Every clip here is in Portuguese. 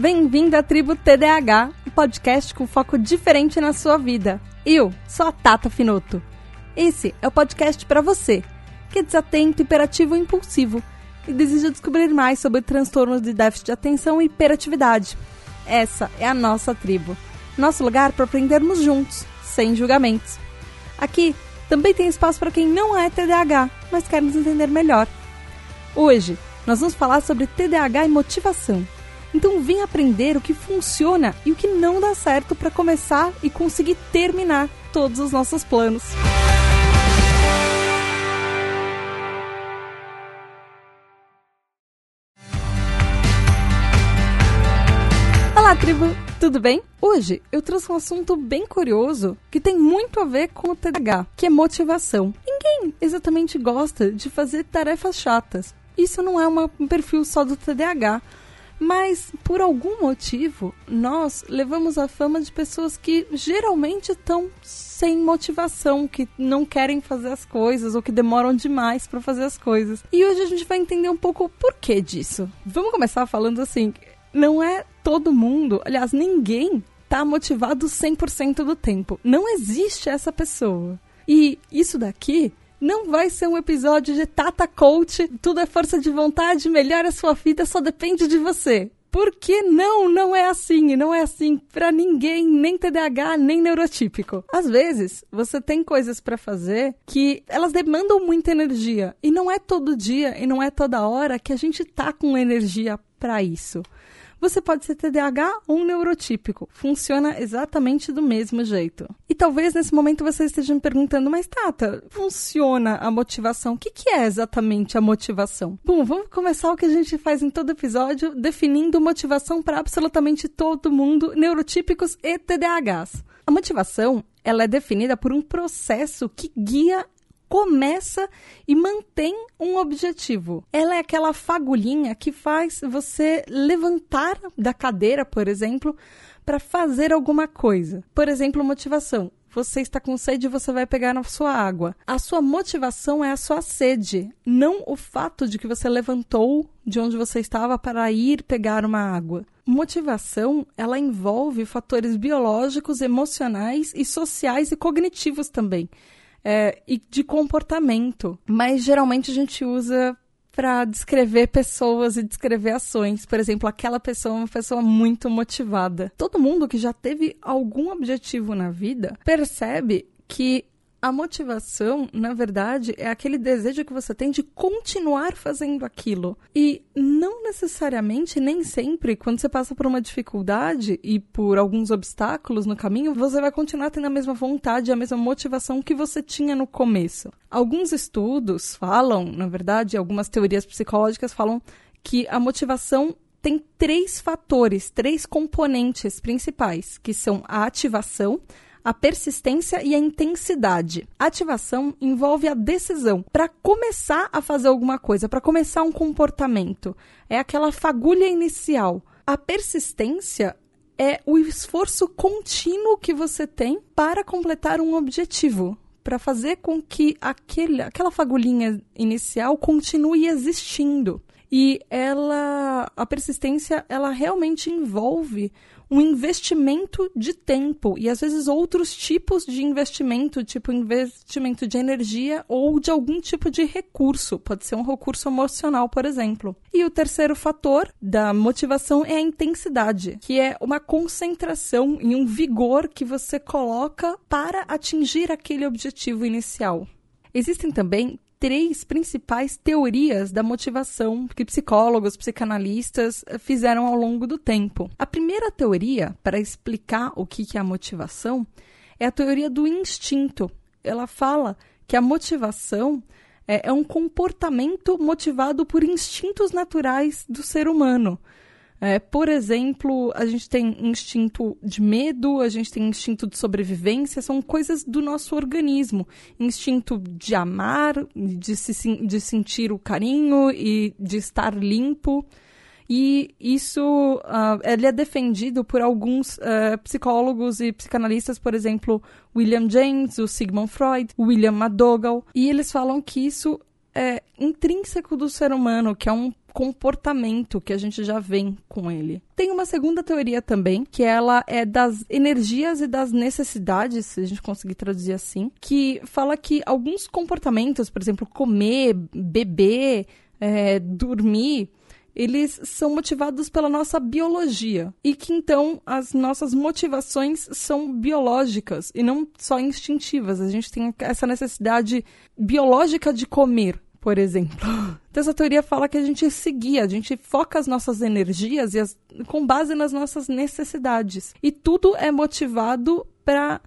Bem-vindo à tribo TDAH, um podcast com foco diferente na sua vida. Eu sou a Tata Finoto. Esse é o podcast para você, que é desatento, hiperativo e impulsivo e deseja descobrir mais sobre transtornos de déficit de atenção e hiperatividade. Essa é a nossa tribo, nosso lugar para aprendermos juntos, sem julgamentos. Aqui também tem espaço para quem não é TDAH, mas quer nos entender melhor. Hoje, nós vamos falar sobre TDAH e motivação. Então vem aprender o que funciona e o que não dá certo para começar e conseguir terminar todos os nossos planos. Olá, tribo! Tudo bem? Hoje eu trouxe um assunto bem curioso que tem muito a ver com o TDAH, que é motivação. Ninguém exatamente gosta de fazer tarefas chatas. Isso não é um perfil só do TDAH. Mas, por algum motivo, nós levamos a fama de pessoas que geralmente estão sem motivação, que não querem fazer as coisas ou que demoram demais para fazer as coisas. E hoje a gente vai entender um pouco o porquê disso. Vamos começar falando assim: não é todo mundo, aliás, ninguém tá motivado 100% do tempo. Não existe essa pessoa. E isso daqui não vai ser um episódio de Tata Coach, tudo é força de vontade, melhora a sua vida, só depende de você. Porque não, não é assim, não é assim para ninguém, nem TDAH, nem neurotípico. Às vezes, você tem coisas para fazer que elas demandam muita energia e não é todo dia e não é toda hora que a gente tá com energia para isso. Você pode ser TDAH ou um neurotípico. Funciona exatamente do mesmo jeito. E talvez nesse momento você esteja me perguntando, mas Tata, funciona a motivação? O que, que é exatamente a motivação? Bom, vamos começar o que a gente faz em todo episódio, definindo motivação para absolutamente todo mundo, neurotípicos e TDAHs. A motivação ela é definida por um processo que guia começa e mantém um objetivo. Ela é aquela fagulhinha que faz você levantar da cadeira, por exemplo, para fazer alguma coisa. Por exemplo, motivação. Você está com sede e você vai pegar a sua água. A sua motivação é a sua sede, não o fato de que você levantou de onde você estava para ir pegar uma água. Motivação, ela envolve fatores biológicos, emocionais e sociais e cognitivos também é, e de comportamento. Mas geralmente a gente usa para descrever pessoas e descrever ações. Por exemplo, aquela pessoa é uma pessoa muito motivada. Todo mundo que já teve algum objetivo na vida percebe que a motivação, na verdade, é aquele desejo que você tem de continuar fazendo aquilo. E não necessariamente, nem sempre, quando você passa por uma dificuldade e por alguns obstáculos no caminho, você vai continuar tendo a mesma vontade, a mesma motivação que você tinha no começo. Alguns estudos falam, na verdade, algumas teorias psicológicas falam que a motivação tem três fatores, três componentes principais, que são a ativação, a persistência e a intensidade. Ativação envolve a decisão para começar a fazer alguma coisa, para começar um comportamento. É aquela fagulha inicial. A persistência é o esforço contínuo que você tem para completar um objetivo, para fazer com que aquele, aquela fagulhinha inicial continue existindo. E ela, a persistência, ela realmente envolve um investimento de tempo e às vezes outros tipos de investimento, tipo investimento de energia ou de algum tipo de recurso, pode ser um recurso emocional, por exemplo. E o terceiro fator da motivação é a intensidade, que é uma concentração e um vigor que você coloca para atingir aquele objetivo inicial. Existem também três principais teorias da motivação que psicólogos, psicanalistas eh, fizeram ao longo do tempo. A primeira teoria, para explicar o que é a motivação, é a teoria do instinto. Ela fala que a motivação é, é um comportamento motivado por instintos naturais do ser humano. É, por exemplo, a gente tem instinto de medo, a gente tem instinto de sobrevivência, são coisas do nosso organismo. Instinto de amar, de, se, de sentir o carinho e de estar limpo. E isso uh, ele é defendido por alguns uh, psicólogos e psicanalistas, por exemplo, William James, o Sigmund Freud, William McDougall, e eles falam que isso é, intrínseco do ser humano, que é um comportamento que a gente já vem com ele. Tem uma segunda teoria também, que ela é das energias e das necessidades, se a gente conseguir traduzir assim, que fala que alguns comportamentos, por exemplo, comer, beber, é, dormir, eles são motivados pela nossa biologia e que então as nossas motivações são biológicas e não só instintivas. A gente tem essa necessidade biológica de comer, por exemplo. Então, essa teoria fala que a gente seguia, a gente foca as nossas energias e as, com base nas nossas necessidades. E tudo é motivado para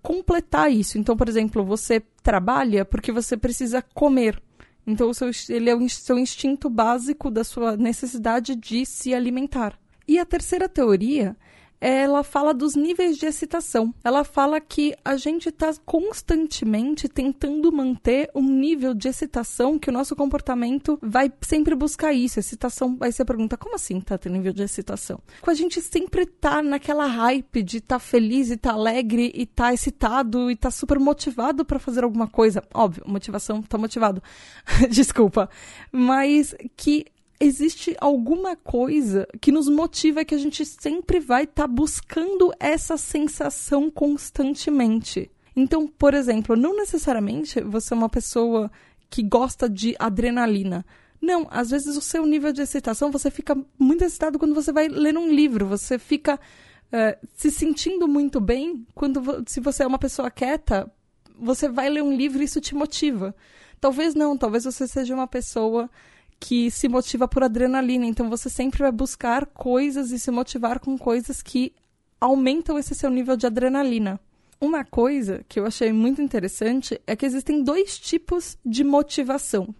completar isso. Então, por exemplo, você trabalha porque você precisa comer. Então, seu, ele é o seu instinto básico da sua necessidade de se alimentar. E a terceira teoria ela fala dos níveis de excitação. Ela fala que a gente está constantemente tentando manter um nível de excitação que o nosso comportamento vai sempre buscar isso. Excitação, aí você pergunta, como assim tá tendo nível de excitação? Com a gente sempre tá naquela hype de tá feliz e tá alegre e tá excitado e tá super motivado para fazer alguma coisa. Óbvio, motivação, tá motivado. Desculpa. Mas que existe alguma coisa que nos motiva que a gente sempre vai estar tá buscando essa sensação constantemente. Então, por exemplo, não necessariamente você é uma pessoa que gosta de adrenalina. Não, às vezes o seu nível de excitação, você fica muito excitado quando você vai ler um livro, você fica uh, se sentindo muito bem quando se você é uma pessoa quieta, você vai ler um livro e isso te motiva. Talvez não, talvez você seja uma pessoa que se motiva por adrenalina. Então você sempre vai buscar coisas e se motivar com coisas que aumentam esse seu nível de adrenalina. Uma coisa que eu achei muito interessante é que existem dois tipos de motivação: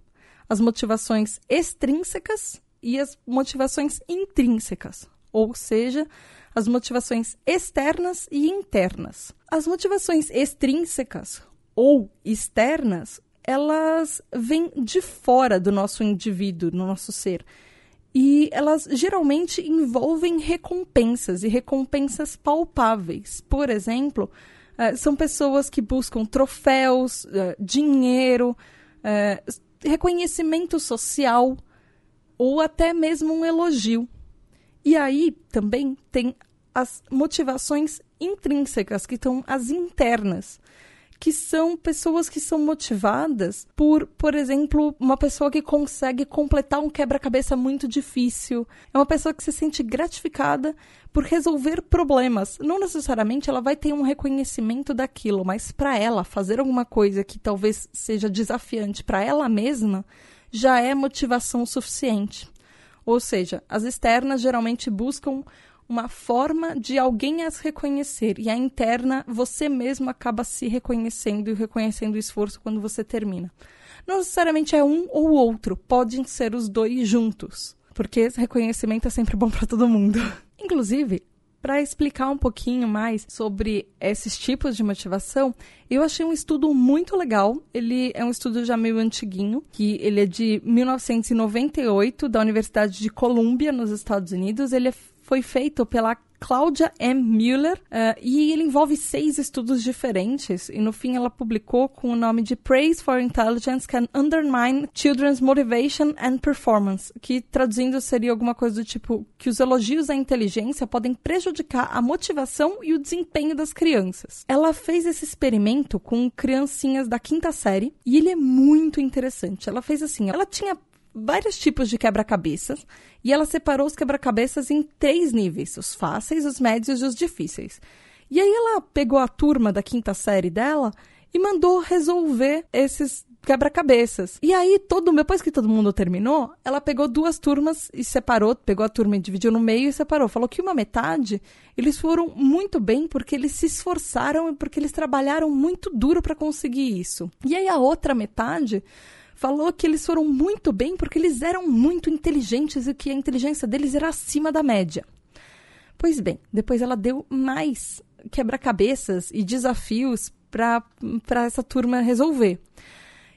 as motivações extrínsecas e as motivações intrínsecas, ou seja, as motivações externas e internas. As motivações extrínsecas ou externas elas vêm de fora do nosso indivíduo, do nosso ser. E elas geralmente envolvem recompensas e recompensas palpáveis. Por exemplo, uh, são pessoas que buscam troféus, uh, dinheiro, uh, reconhecimento social ou até mesmo um elogio. E aí também tem as motivações intrínsecas, que estão as internas que são pessoas que são motivadas por, por exemplo, uma pessoa que consegue completar um quebra-cabeça muito difícil. É uma pessoa que se sente gratificada por resolver problemas. Não necessariamente ela vai ter um reconhecimento daquilo, mas para ela fazer alguma coisa que talvez seja desafiante para ela mesma já é motivação suficiente. Ou seja, as externas geralmente buscam uma forma de alguém as reconhecer. E a interna, você mesmo acaba se reconhecendo e reconhecendo o esforço quando você termina. Não necessariamente é um ou outro, podem ser os dois juntos. Porque esse reconhecimento é sempre bom para todo mundo. Inclusive, para explicar um pouquinho mais sobre esses tipos de motivação, eu achei um estudo muito legal. Ele é um estudo já meio antiguinho, que ele é de 1998 da Universidade de Columbia nos Estados Unidos. Ele é foi feito pela Claudia M. Mueller uh, e ele envolve seis estudos diferentes e no fim ela publicou com o nome de Praise for Intelligence Can Undermine Children's Motivation and Performance, que traduzindo seria alguma coisa do tipo que os elogios à inteligência podem prejudicar a motivação e o desempenho das crianças. Ela fez esse experimento com criancinhas da quinta série e ele é muito interessante. Ela fez assim, ela tinha vários tipos de quebra-cabeças e ela separou os quebra-cabeças em três níveis: os fáceis, os médios e os difíceis. E aí ela pegou a turma da quinta série dela e mandou resolver esses quebra-cabeças. E aí, todo, depois que todo mundo terminou, ela pegou duas turmas e separou, pegou a turma e dividiu no meio e separou. Falou que uma metade, eles foram muito bem porque eles se esforçaram e porque eles trabalharam muito duro para conseguir isso. E aí a outra metade falou que eles foram muito bem porque eles eram muito inteligentes e que a inteligência deles era acima da média. Pois bem, depois ela deu mais quebra-cabeças e desafios para essa turma resolver.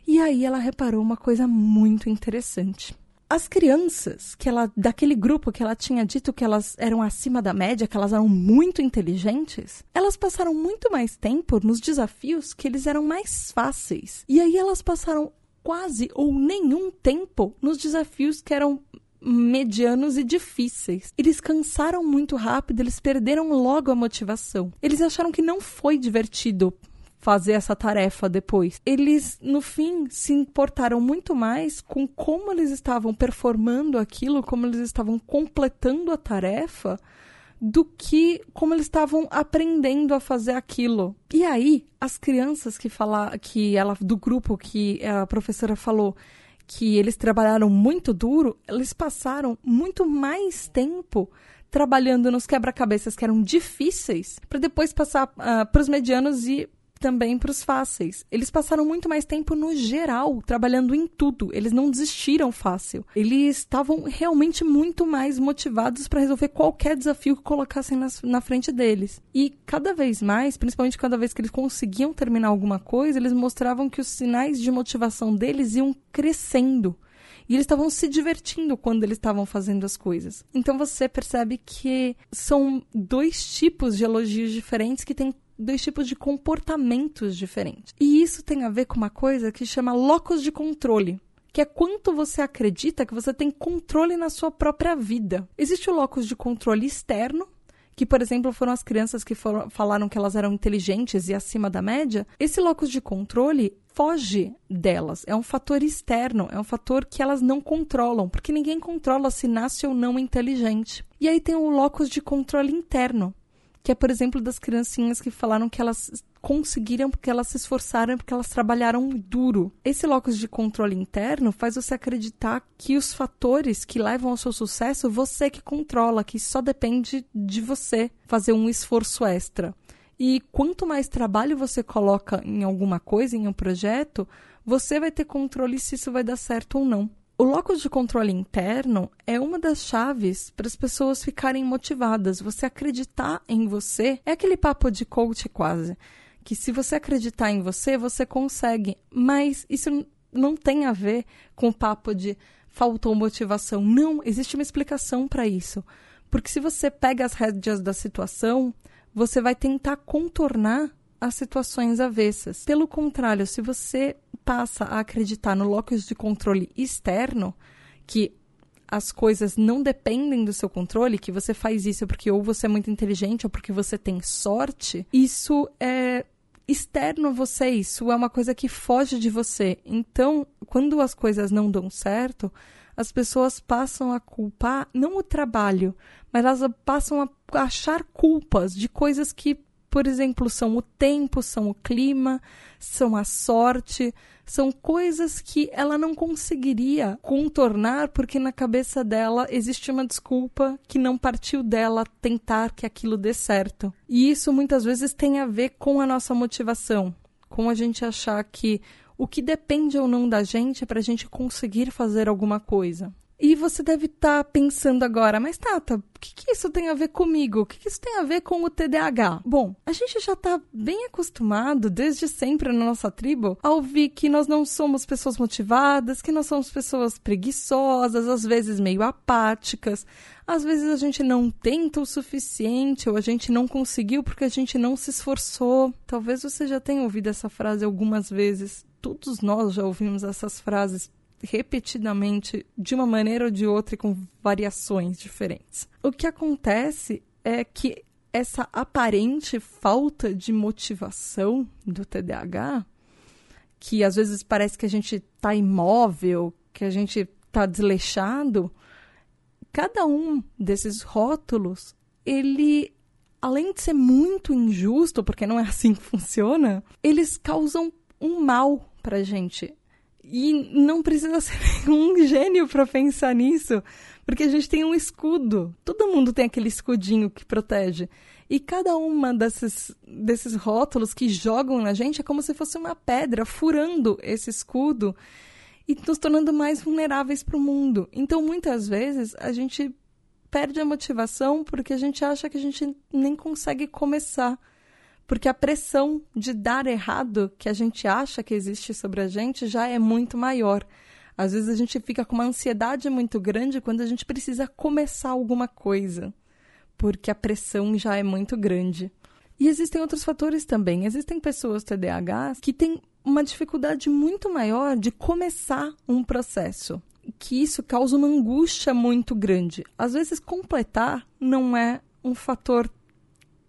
E aí ela reparou uma coisa muito interessante. As crianças que ela daquele grupo que ela tinha dito que elas eram acima da média, que elas eram muito inteligentes, elas passaram muito mais tempo nos desafios que eles eram mais fáceis. E aí elas passaram quase ou nenhum tempo nos desafios que eram medianos e difíceis. Eles cansaram muito rápido, eles perderam logo a motivação. Eles acharam que não foi divertido fazer essa tarefa depois. Eles, no fim, se importaram muito mais com como eles estavam performando aquilo, como eles estavam completando a tarefa, do que como eles estavam aprendendo a fazer aquilo. E aí, as crianças que falar que ela do grupo que a professora falou que eles trabalharam muito duro, eles passaram muito mais tempo trabalhando nos quebra-cabeças que eram difíceis, para depois passar uh, ah, para os medianos e também para os fáceis. Eles passaram muito mais tempo no geral, trabalhando em tudo. Eles não desistiram fácil. Eles estavam realmente muito mais motivados para resolver qualquer desafio que colocassem na, na frente deles. E cada vez mais, principalmente cada vez que eles conseguiam terminar alguma coisa, eles mostravam que os sinais de motivação deles iam crescendo. E eles estavam se divertindo quando eles estavam fazendo as coisas. Então você percebe que são dois tipos de elogios diferentes que têm dois tipos de comportamentos diferentes. E isso tem a ver com uma coisa que chama locus de controle que é quanto você acredita que você tem controle na sua própria vida. Existe o locus de controle externo, que, por exemplo, foram as crianças que foram, falaram que elas eram inteligentes e acima da média. Esse locus de controle foge delas. É um fator externo, é um fator que elas não controlam, porque ninguém controla se nasce ou não inteligente. E aí tem o locus de controle interno, que é, por exemplo, das criancinhas que falaram que elas conseguiram porque elas se esforçaram, porque elas trabalharam duro. Esse locus de controle interno faz você acreditar que os fatores que levam ao seu sucesso você que controla, que só depende de você fazer um esforço extra. E quanto mais trabalho você coloca em alguma coisa, em um projeto, você vai ter controle se isso vai dar certo ou não. O locus de controle interno é uma das chaves para as pessoas ficarem motivadas. Você acreditar em você é aquele papo de coach quase. Que se você acreditar em você, você consegue. Mas isso não tem a ver com o papo de faltou motivação. Não, existe uma explicação para isso. Porque se você pega as rédeas da situação, você vai tentar contornar as situações avessas. Pelo contrário, se você passa a acreditar no locus de controle externo, que as coisas não dependem do seu controle, que você faz isso porque ou você é muito inteligente ou porque você tem sorte, isso é externo a você, isso é uma coisa que foge de você. Então, quando as coisas não dão certo, as pessoas passam a culpar não o trabalho, mas elas passam a achar culpas de coisas que por exemplo, são o tempo, são o clima, são a sorte, são coisas que ela não conseguiria contornar porque na cabeça dela existe uma desculpa que não partiu dela tentar que aquilo dê certo. E isso muitas vezes tem a ver com a nossa motivação, com a gente achar que o que depende ou não da gente é para a gente conseguir fazer alguma coisa. E você deve estar tá pensando agora, mas Tata, o que, que, isso tem a ver comigo? O que, que, isso tem a ver com o TDAH? Bom, a gente já está bem acostumado, desde sempre na nossa tribo, a ouvir que nós não somos pessoas motivadas, que nós somos pessoas preguiçosas, às vezes meio apáticas, às vezes a gente não tenta o suficiente ou a gente não conseguiu porque a gente não se esforçou. Talvez você já tenha ouvido essa frase algumas vezes. Todos nós já ouvimos essas frases repetidamente de uma maneira ou de outra e com variações diferentes. O que acontece é que essa aparente falta de motivação do TDAH, que às vezes parece que a gente está imóvel, que a gente está desleixado, cada um desses rótulos, ele, além de ser muito injusto, porque não é assim que funciona, eles causam um mal para gente. E não precisa ser um gênio para pensar nisso, porque a gente tem um escudo. Todo mundo tem aquele escudinho que protege. E cada uma desses, desses rótulos que jogam na gente é como se fosse uma pedra furando esse escudo e nos tornando mais vulneráveis para o mundo. Então, muitas vezes, a gente perde a motivação porque a gente acha que a gente nem consegue começar porque a pressão de dar errado que a gente acha que existe sobre a gente já é muito maior. Às vezes a gente fica com uma ansiedade muito grande quando a gente precisa começar alguma coisa, porque a pressão já é muito grande. E existem outros fatores também. Existem pessoas TDAHs que têm uma dificuldade muito maior de começar um processo. Que isso causa uma angústia muito grande. Às vezes, completar não é um fator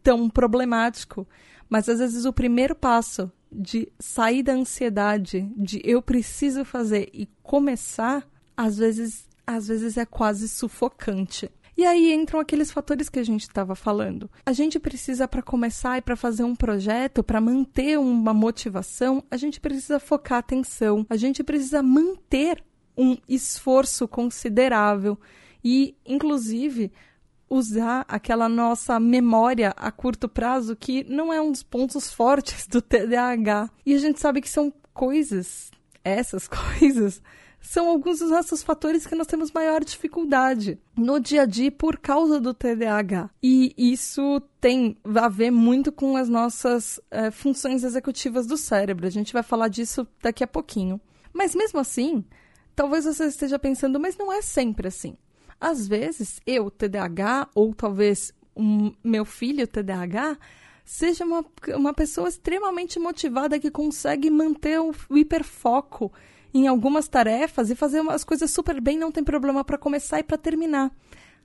tão problemático, mas às vezes o primeiro passo de sair da ansiedade, de eu preciso fazer e começar, às vezes, às vezes é quase sufocante. E aí entram aqueles fatores que a gente estava falando. A gente precisa, para começar e para fazer um projeto, para manter uma motivação, a gente precisa focar a atenção, a gente precisa manter um esforço considerável e, inclusive, usar aquela nossa memória a curto prazo, que não é um dos pontos fortes do TDAH. E a gente sabe que são coisas, essas coisas, são alguns dos nossos fatores que nós temos maior dificuldade no dia a dia por causa do TDAH. E isso tem a ver muito com as nossas é, funções executivas do cérebro. A gente vai falar disso daqui a pouquinho. Mas mesmo assim, talvez você esteja pensando, mas não é sempre assim. Às vezes, eu, TDAH, ou talvez um, meu filho, TDAH, seja uma, uma pessoa extremamente motivada que consegue manter o, o hiperfoco em algumas tarefas e fazer as coisas super bem, não tem problema para começar e para terminar.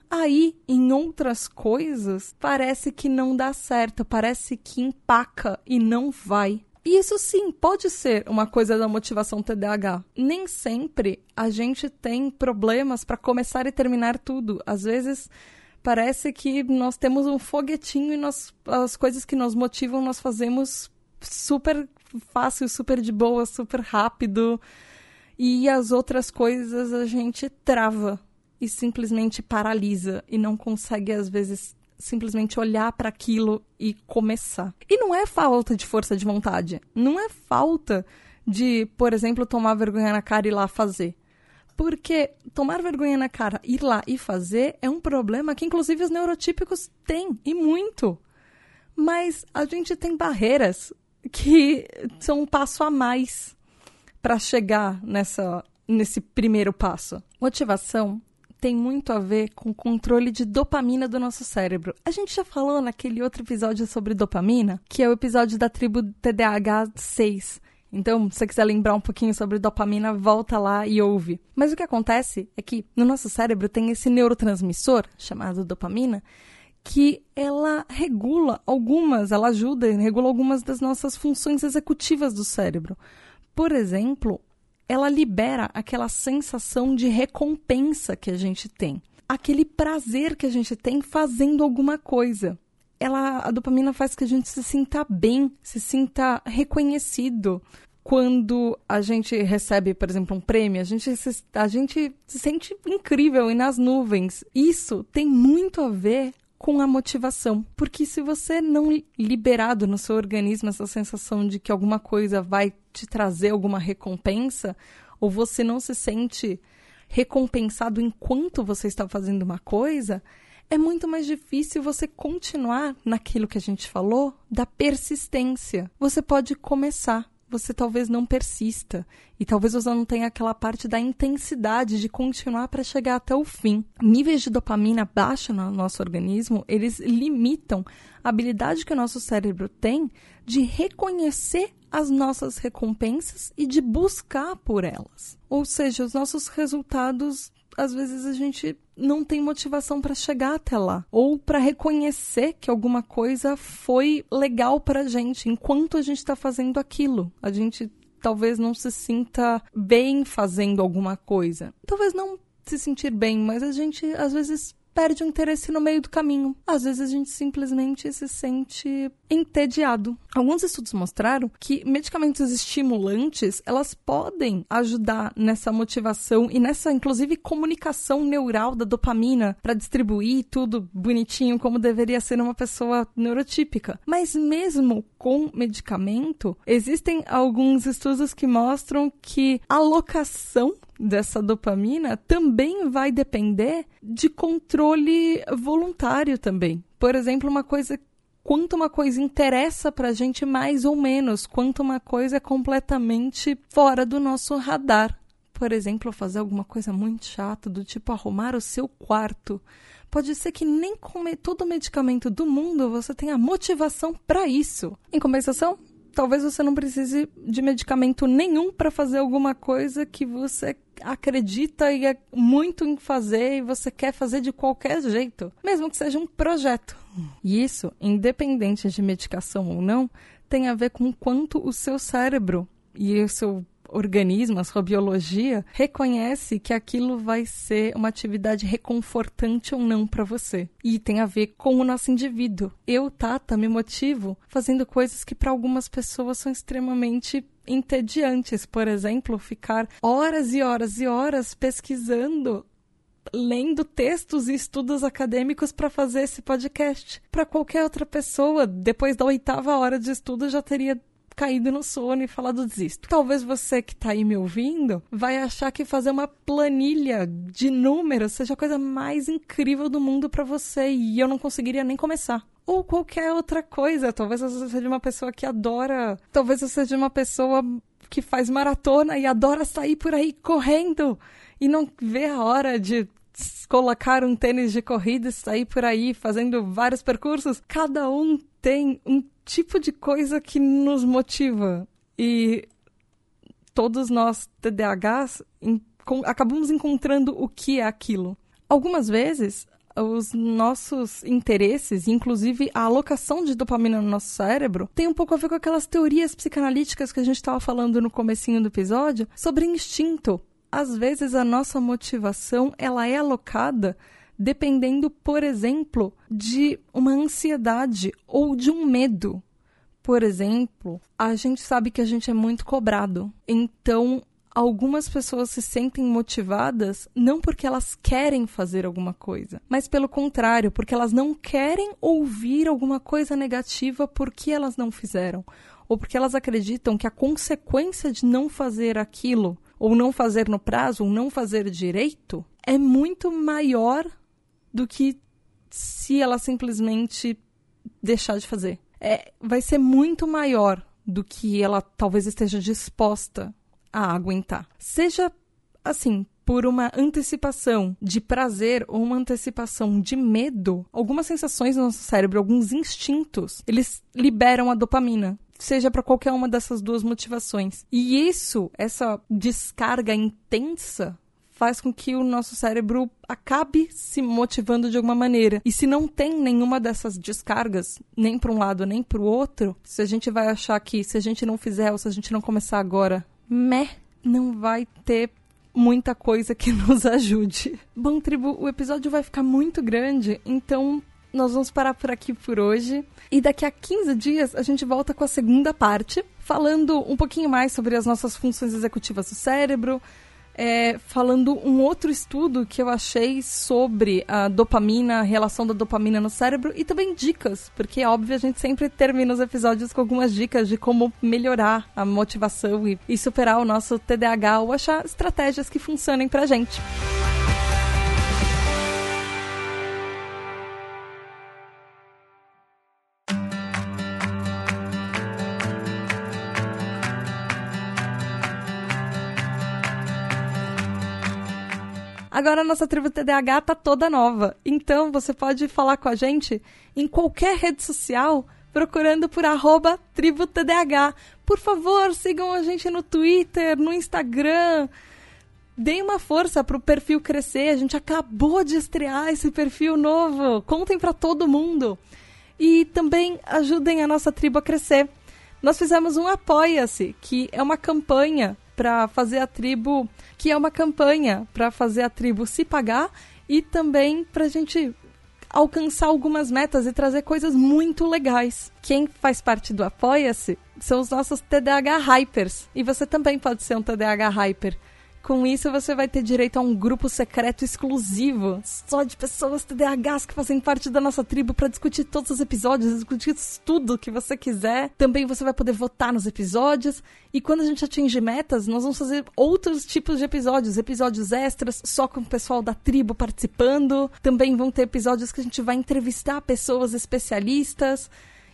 Aí, em outras coisas, parece que não dá certo, parece que empaca e não vai. E isso sim pode ser uma coisa da motivação TDAH. Nem sempre a gente tem problemas para começar e terminar tudo. Às vezes parece que nós temos um foguetinho e nós, as coisas que nos motivam nós fazemos super fácil, super de boa, super rápido e as outras coisas a gente trava e simplesmente paralisa e não consegue às vezes simplesmente olhar para aquilo e começar. E não é falta de força de vontade, não é falta de, por exemplo, tomar vergonha na cara e ir lá fazer. Porque tomar vergonha na cara, ir lá e fazer é um problema que inclusive os neurotípicos têm e muito. Mas a gente tem barreiras que são um passo a mais para chegar nessa, nesse primeiro passo? Motivação tem muito a ver com o controle de dopamina do nosso cérebro. A gente já falou naquele outro episódio sobre dopamina, que é o episódio da tribo TDAH 6. Então, se você quiser lembrar um pouquinho sobre dopamina, volta lá e ouve. Mas o que acontece é que no nosso cérebro tem esse neurotransmissor chamado dopamina que ela regula algumas, ela ajuda, regula algumas das nossas funções executivas do cérebro. Por exemplo, ela libera aquela sensação de recompensa que a gente tem, aquele prazer que a gente tem fazendo alguma coisa. Ela, a dopamina faz que a gente se sinta bem, se sinta reconhecido. Quando a gente recebe, por exemplo, um prêmio, a gente, se, a gente se sente incrível e nas nuvens. Isso tem muito a ver com a motivação. Porque se você não liberado no seu organismo essa sensação de que alguma coisa vai te trazer alguma recompensa, ou você não se sente recompensado enquanto você está fazendo uma coisa, é muito mais difícil você continuar naquilo que a gente falou da persistência. Você pode começar, você talvez não persista e talvez você não tenha aquela parte da intensidade de continuar para chegar até o fim. Níveis de dopamina baixa no nosso organismo, eles limitam a habilidade que o nosso cérebro tem de reconhecer as nossas recompensas e de buscar por elas. Ou seja, os nossos resultados às vezes a gente não tem motivação para chegar até lá ou para reconhecer que alguma coisa foi legal para gente enquanto a gente está fazendo aquilo. A gente talvez não se sinta bem fazendo alguma coisa. Talvez não se sentir bem, mas a gente às vezes perde o interesse no meio do caminho. Às vezes a gente simplesmente se sente entediado. Alguns estudos mostraram que medicamentos estimulantes, elas podem ajudar nessa motivação e nessa inclusive comunicação neural da dopamina para distribuir tudo bonitinho como deveria ser uma pessoa neurotípica. Mas mesmo com medicamento, existem alguns estudos que mostram que a alocação dessa dopamina também vai depender de controle voluntário também. Por exemplo, uma coisa quanto uma coisa interessa pra gente mais ou menos, quanto uma coisa é completamente fora do nosso radar. Por exemplo, fazer alguma coisa muito chata, do tipo arrumar o seu quarto. Pode ser que nem com todo o medicamento do mundo você tenha motivação para isso. Em compensação, talvez você não precise de medicamento nenhum para fazer alguma coisa que você acredita e é muito em fazer e você quer fazer de qualquer jeito, mesmo que seja um projeto. E isso, independente de medicação ou não, tem a ver com quanto o seu cérebro e o seu organismo, biologia, reconhece que aquilo vai ser uma atividade reconfortante ou não para você. E tem a ver com o nosso indivíduo. Eu, Tata, me motivo fazendo coisas que para algumas pessoas são extremamente entediantes. Por exemplo, ficar horas e horas e horas pesquisando lendo textos e estudos acadêmicos para fazer esse podcast. Para qualquer outra pessoa, depois da oitava hora de estudo, já teria caído no sono e falado desisto. Talvez você que está aí me ouvindo vai achar que fazer uma planilha de números seja a coisa mais incrível do mundo para você e eu não conseguiria nem começar ou qualquer outra coisa. Talvez você seja uma pessoa que adora. Talvez você seja uma pessoa que faz maratona e adora sair por aí correndo e não vê a hora de colocar um tênis de corrida e sair por aí fazendo vários percursos. Cada um tem um tipo de coisa que nos motiva. E todos nós, TDAHs, acabamos encontrando o que é aquilo. Algumas vezes, os nossos interesses, inclusive a alocação de dopamina no nosso cérebro, tem um pouco a ver com aquelas teorias psicanalíticas que a gente estava falando no comecinho do episódio sobre instinto. Às vezes a nossa motivação ela é alocada dependendo, por exemplo, de uma ansiedade ou de um medo. Por exemplo, a gente sabe que a gente é muito cobrado. Então, algumas pessoas se sentem motivadas não porque elas querem fazer alguma coisa, mas pelo contrário, porque elas não querem ouvir alguma coisa negativa porque elas não fizeram, ou porque elas acreditam que a consequência de não fazer aquilo, ou não fazer no prazo, ou não fazer direito, é muito maior do que se ela simplesmente deixar de fazer. É, vai ser muito maior do que ela talvez esteja disposta a aguentar. Seja assim, por uma antecipação de prazer ou uma antecipação de medo, algumas sensações no nosso cérebro, alguns instintos, eles liberam a dopamina. Seja para qualquer uma dessas duas motivações. E isso, essa descarga intensa faz com que o nosso cérebro acabe se motivando de alguma maneira. E se não tem nenhuma dessas descargas, nem para um lado nem para o outro, se a gente vai achar que se a gente não fizer ou se a gente não começar agora, meh, não vai ter muita coisa que nos ajude. Bom, tribo, o episódio vai ficar muito grande, então nós vamos parar por aqui por hoje. E daqui a 15 dias a gente volta com a segunda parte, falando um pouquinho mais sobre as nossas funções executivas do cérebro, é, falando um outro estudo que eu achei sobre a dopamina, a relação da dopamina no cérebro e também dicas, porque é óbvio a gente sempre termina os episódios com algumas dicas de como melhorar a motivação e, e superar o nosso TDAH ou achar estratégias que funcionem pra gente. Agora a nossa tribo TDAH tá toda nova. Então você pode falar com a gente em qualquer rede social procurando por arroba tribo TDAH. Por favor, sigam a gente no Twitter, no Instagram. Deem uma força pro perfil crescer. A gente acabou de estrear esse perfil novo. Contem para todo mundo. E também ajudem a nossa tribo a crescer. Nós fizemos um Apoia-se, que é uma campanha para fazer a tribo, que é uma campanha para fazer a tribo se pagar e também para a gente alcançar algumas metas e trazer coisas muito legais. Quem faz parte do Apoia-se são os nossos TDAH Hypers. E você também pode ser um TDAH Hyper. Com isso, você vai ter direito a um grupo secreto exclusivo, só de pessoas TDAHs que fazem parte da nossa tribo para discutir todos os episódios, discutir tudo que você quiser. Também você vai poder votar nos episódios. E quando a gente atingir metas, nós vamos fazer outros tipos de episódios, episódios extras, só com o pessoal da tribo participando. Também vão ter episódios que a gente vai entrevistar pessoas especialistas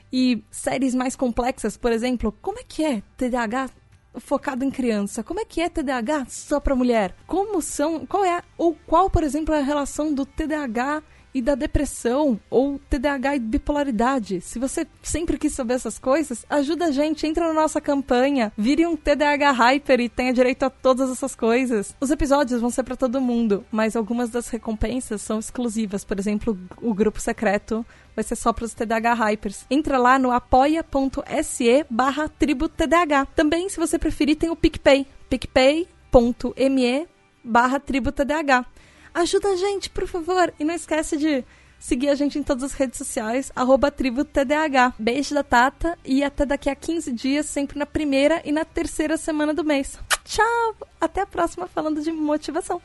e séries mais complexas, por exemplo, como é que é TDAH focado em criança. Como é que é TDAH só para mulher? Como são, qual é ou qual, por exemplo, é a relação do TDAH e da depressão ou TDAH e bipolaridade. Se você sempre quis saber essas coisas, ajuda a gente, entra na nossa campanha, vire um TDAH Hyper e tenha direito a todas essas coisas. Os episódios vão ser para todo mundo, mas algumas das recompensas são exclusivas. Por exemplo, o grupo secreto vai ser só para os TDAH Hypers. Entra lá no apoia.se barra tribo TDAH. Também, se você preferir, tem o PicPay. picpay.me barra tribo TDAH. Ajuda a gente, por favor. E não esquece de seguir a gente em todas as redes sociais, arroba tribo TDAH. Beijo da Tata e até daqui a 15 dias, sempre na primeira e na terceira semana do mês. Tchau! Até a próxima falando de motivação.